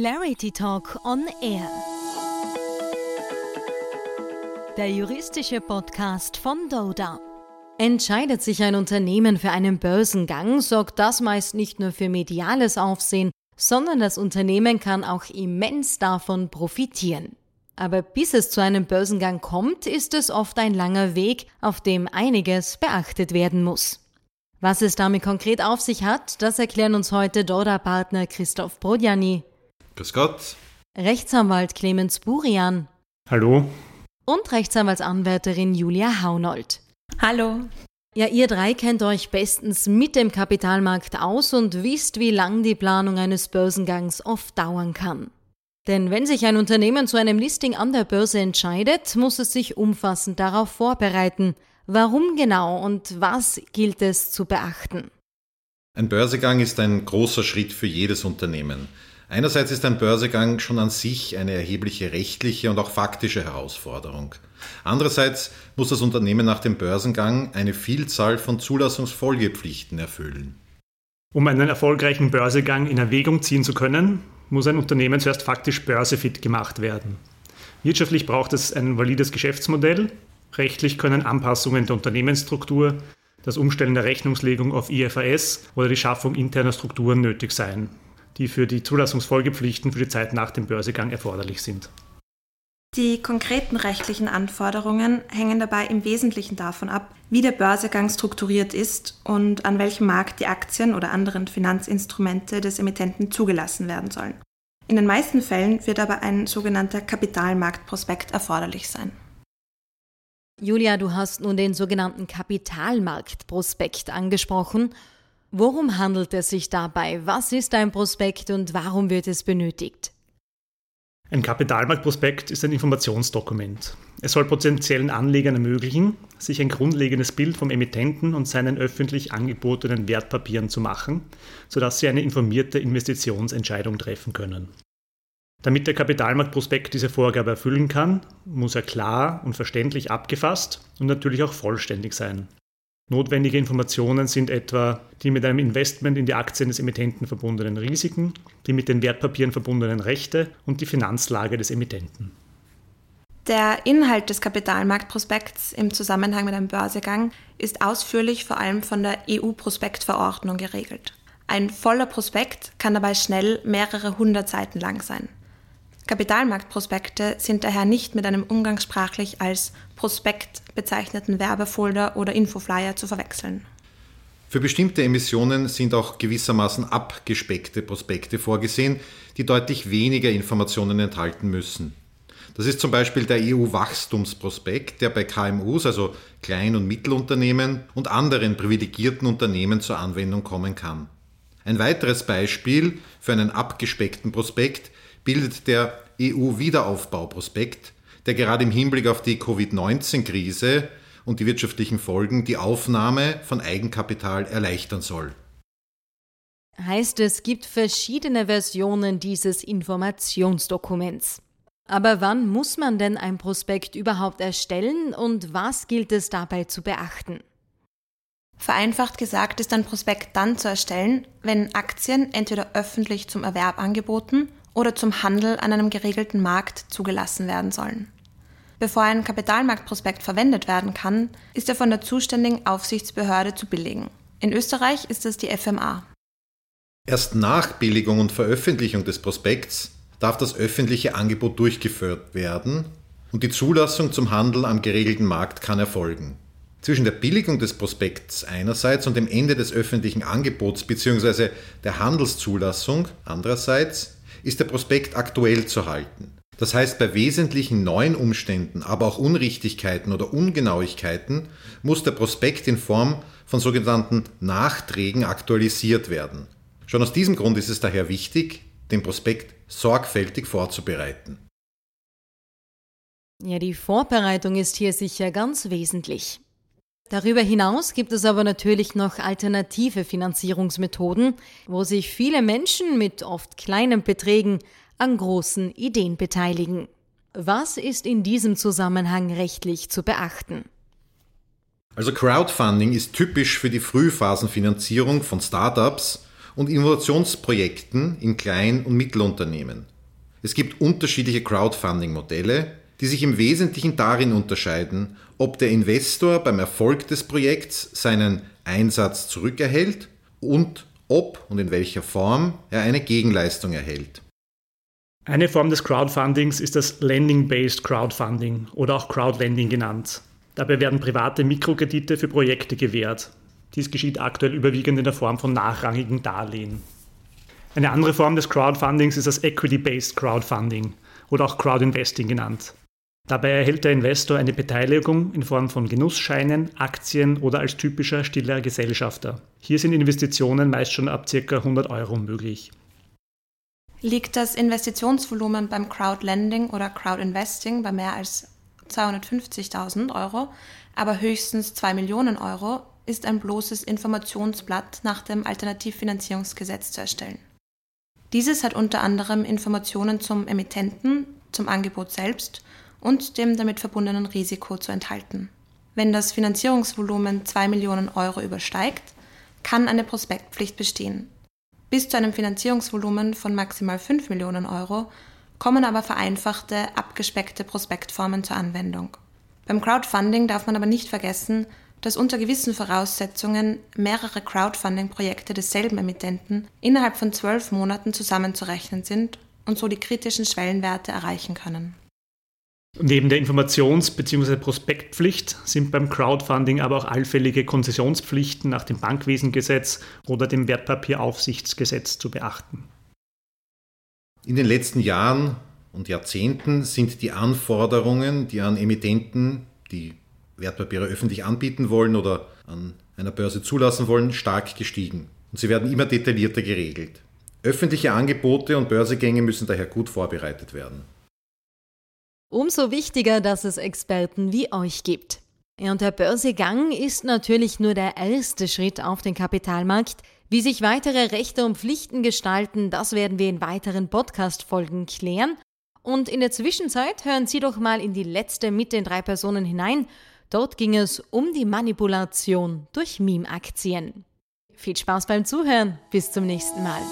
Clarity Talk on Air. Der juristische Podcast von Doda. Entscheidet sich ein Unternehmen für einen Börsengang, sorgt das meist nicht nur für mediales Aufsehen, sondern das Unternehmen kann auch immens davon profitieren. Aber bis es zu einem Börsengang kommt, ist es oft ein langer Weg, auf dem einiges beachtet werden muss. Was es damit konkret auf sich hat, das erklären uns heute Dora-Partner Christoph Brodjani. Grüß Gott. Rechtsanwalt Clemens Burian. Hallo. Und Rechtsanwaltsanwärterin Julia Haunold. Hallo. Ja, ihr drei kennt euch bestens mit dem Kapitalmarkt aus und wisst, wie lang die Planung eines Börsengangs oft dauern kann. Denn wenn sich ein Unternehmen zu einem Listing an der Börse entscheidet, muss es sich umfassend darauf vorbereiten. Warum genau und was gilt es zu beachten? Ein Börsegang ist ein großer Schritt für jedes Unternehmen. Einerseits ist ein Börsegang schon an sich eine erhebliche rechtliche und auch faktische Herausforderung. Andererseits muss das Unternehmen nach dem Börsengang eine Vielzahl von Zulassungsfolgepflichten erfüllen. Um einen erfolgreichen Börsegang in Erwägung ziehen zu können, muss ein Unternehmen zuerst faktisch börsefit gemacht werden. Wirtschaftlich braucht es ein valides Geschäftsmodell, rechtlich können Anpassungen der Unternehmensstruktur, das Umstellen der Rechnungslegung auf IFRS oder die Schaffung interner Strukturen nötig sein, die für die Zulassungsfolgepflichten für die Zeit nach dem Börsegang erforderlich sind. Die konkreten rechtlichen Anforderungen hängen dabei im Wesentlichen davon ab, wie der Börsegang strukturiert ist und an welchem Markt die Aktien oder anderen Finanzinstrumente des Emittenten zugelassen werden sollen. In den meisten Fällen wird aber ein sogenannter Kapitalmarktprospekt erforderlich sein. Julia, du hast nun den sogenannten Kapitalmarktprospekt angesprochen. Worum handelt es sich dabei? Was ist ein Prospekt und warum wird es benötigt? Ein Kapitalmarktprospekt ist ein Informationsdokument. Es soll potenziellen Anlegern ermöglichen, sich ein grundlegendes Bild vom Emittenten und seinen öffentlich angebotenen Wertpapieren zu machen, sodass sie eine informierte Investitionsentscheidung treffen können. Damit der Kapitalmarktprospekt diese Vorgabe erfüllen kann, muss er klar und verständlich abgefasst und natürlich auch vollständig sein. Notwendige Informationen sind etwa die mit einem Investment in die Aktien des Emittenten verbundenen Risiken, die mit den Wertpapieren verbundenen Rechte und die Finanzlage des Emittenten. Der Inhalt des Kapitalmarktprospekts im Zusammenhang mit einem Börsegang ist ausführlich vor allem von der EU-Prospektverordnung geregelt. Ein voller Prospekt kann dabei schnell mehrere hundert Seiten lang sein. Kapitalmarktprospekte sind daher nicht mit einem umgangssprachlich als Prospekt bezeichneten Werbefolder oder Infoflyer zu verwechseln. Für bestimmte Emissionen sind auch gewissermaßen abgespeckte Prospekte vorgesehen, die deutlich weniger Informationen enthalten müssen. Das ist zum Beispiel der EU-Wachstumsprospekt, der bei KMUs, also Klein- und Mittelunternehmen und anderen privilegierten Unternehmen zur Anwendung kommen kann. Ein weiteres Beispiel für einen abgespeckten Prospekt bildet der EU-Wiederaufbauprospekt, der gerade im Hinblick auf die Covid-19-Krise und die wirtschaftlichen Folgen die Aufnahme von Eigenkapital erleichtern soll. Heißt, es gibt verschiedene Versionen dieses Informationsdokuments. Aber wann muss man denn ein Prospekt überhaupt erstellen und was gilt es dabei zu beachten? Vereinfacht gesagt ist ein Prospekt dann zu erstellen, wenn Aktien entweder öffentlich zum Erwerb angeboten oder zum Handel an einem geregelten Markt zugelassen werden sollen. Bevor ein Kapitalmarktprospekt verwendet werden kann, ist er von der zuständigen Aufsichtsbehörde zu billigen. In Österreich ist es die FMA. Erst nach Billigung und Veröffentlichung des Prospekts darf das öffentliche Angebot durchgeführt werden und die Zulassung zum Handel am geregelten Markt kann erfolgen. Zwischen der Billigung des Prospekts einerseits und dem Ende des öffentlichen Angebots bzw. der Handelszulassung andererseits ist der Prospekt aktuell zu halten. Das heißt, bei wesentlichen neuen Umständen, aber auch Unrichtigkeiten oder Ungenauigkeiten muss der Prospekt in Form von sogenannten Nachträgen aktualisiert werden. Schon aus diesem Grund ist es daher wichtig, den Prospekt sorgfältig vorzubereiten. Ja, die Vorbereitung ist hier sicher ganz wesentlich. Darüber hinaus gibt es aber natürlich noch alternative Finanzierungsmethoden, wo sich viele Menschen mit oft kleinen Beträgen an großen Ideen beteiligen. Was ist in diesem Zusammenhang rechtlich zu beachten? Also Crowdfunding ist typisch für die Frühphasenfinanzierung von Startups und Innovationsprojekten in Klein- und Mittelunternehmen. Es gibt unterschiedliche Crowdfunding-Modelle, die sich im Wesentlichen darin unterscheiden, ob der Investor beim Erfolg des Projekts seinen Einsatz zurückerhält und ob und in welcher Form er eine Gegenleistung erhält. Eine Form des Crowdfundings ist das Lending-Based Crowdfunding oder auch Crowdlending genannt. Dabei werden private Mikrokredite für Projekte gewährt. Dies geschieht aktuell überwiegend in der Form von nachrangigen Darlehen. Eine andere Form des Crowdfundings ist das Equity-Based Crowdfunding oder auch Crowdinvesting genannt. Dabei erhält der Investor eine Beteiligung in Form von Genussscheinen, Aktien oder als typischer stiller Gesellschafter. Hier sind Investitionen meist schon ab ca. 100 Euro möglich. Liegt das Investitionsvolumen beim Crowdlending oder Crowdinvesting bei mehr als 250.000 Euro, aber höchstens 2 Millionen Euro, ist ein bloßes Informationsblatt nach dem Alternativfinanzierungsgesetz zu erstellen. Dieses hat unter anderem Informationen zum Emittenten, zum Angebot selbst und dem damit verbundenen Risiko zu enthalten. Wenn das Finanzierungsvolumen 2 Millionen Euro übersteigt, kann eine Prospektpflicht bestehen. Bis zu einem Finanzierungsvolumen von maximal 5 Millionen Euro kommen aber vereinfachte, abgespeckte Prospektformen zur Anwendung. Beim Crowdfunding darf man aber nicht vergessen, dass unter gewissen Voraussetzungen mehrere Crowdfunding-Projekte desselben Emittenten innerhalb von zwölf Monaten zusammenzurechnen sind und so die kritischen Schwellenwerte erreichen können. Neben der Informations- bzw. Prospektpflicht sind beim Crowdfunding aber auch allfällige Konzessionspflichten nach dem Bankwesengesetz oder dem Wertpapieraufsichtsgesetz zu beachten. In den letzten Jahren und Jahrzehnten sind die Anforderungen, die an Emittenten, die Wertpapiere öffentlich anbieten wollen oder an einer Börse zulassen wollen, stark gestiegen. Und sie werden immer detaillierter geregelt. Öffentliche Angebote und Börsegänge müssen daher gut vorbereitet werden. Umso wichtiger, dass es Experten wie euch gibt. Und der Börsegang ist natürlich nur der erste Schritt auf den Kapitalmarkt. Wie sich weitere Rechte und Pflichten gestalten, das werden wir in weiteren Podcast-Folgen klären. Und in der Zwischenzeit hören Sie doch mal in die letzte mit den drei Personen hinein. Dort ging es um die Manipulation durch Meme-Aktien. Viel Spaß beim Zuhören. Bis zum nächsten Mal.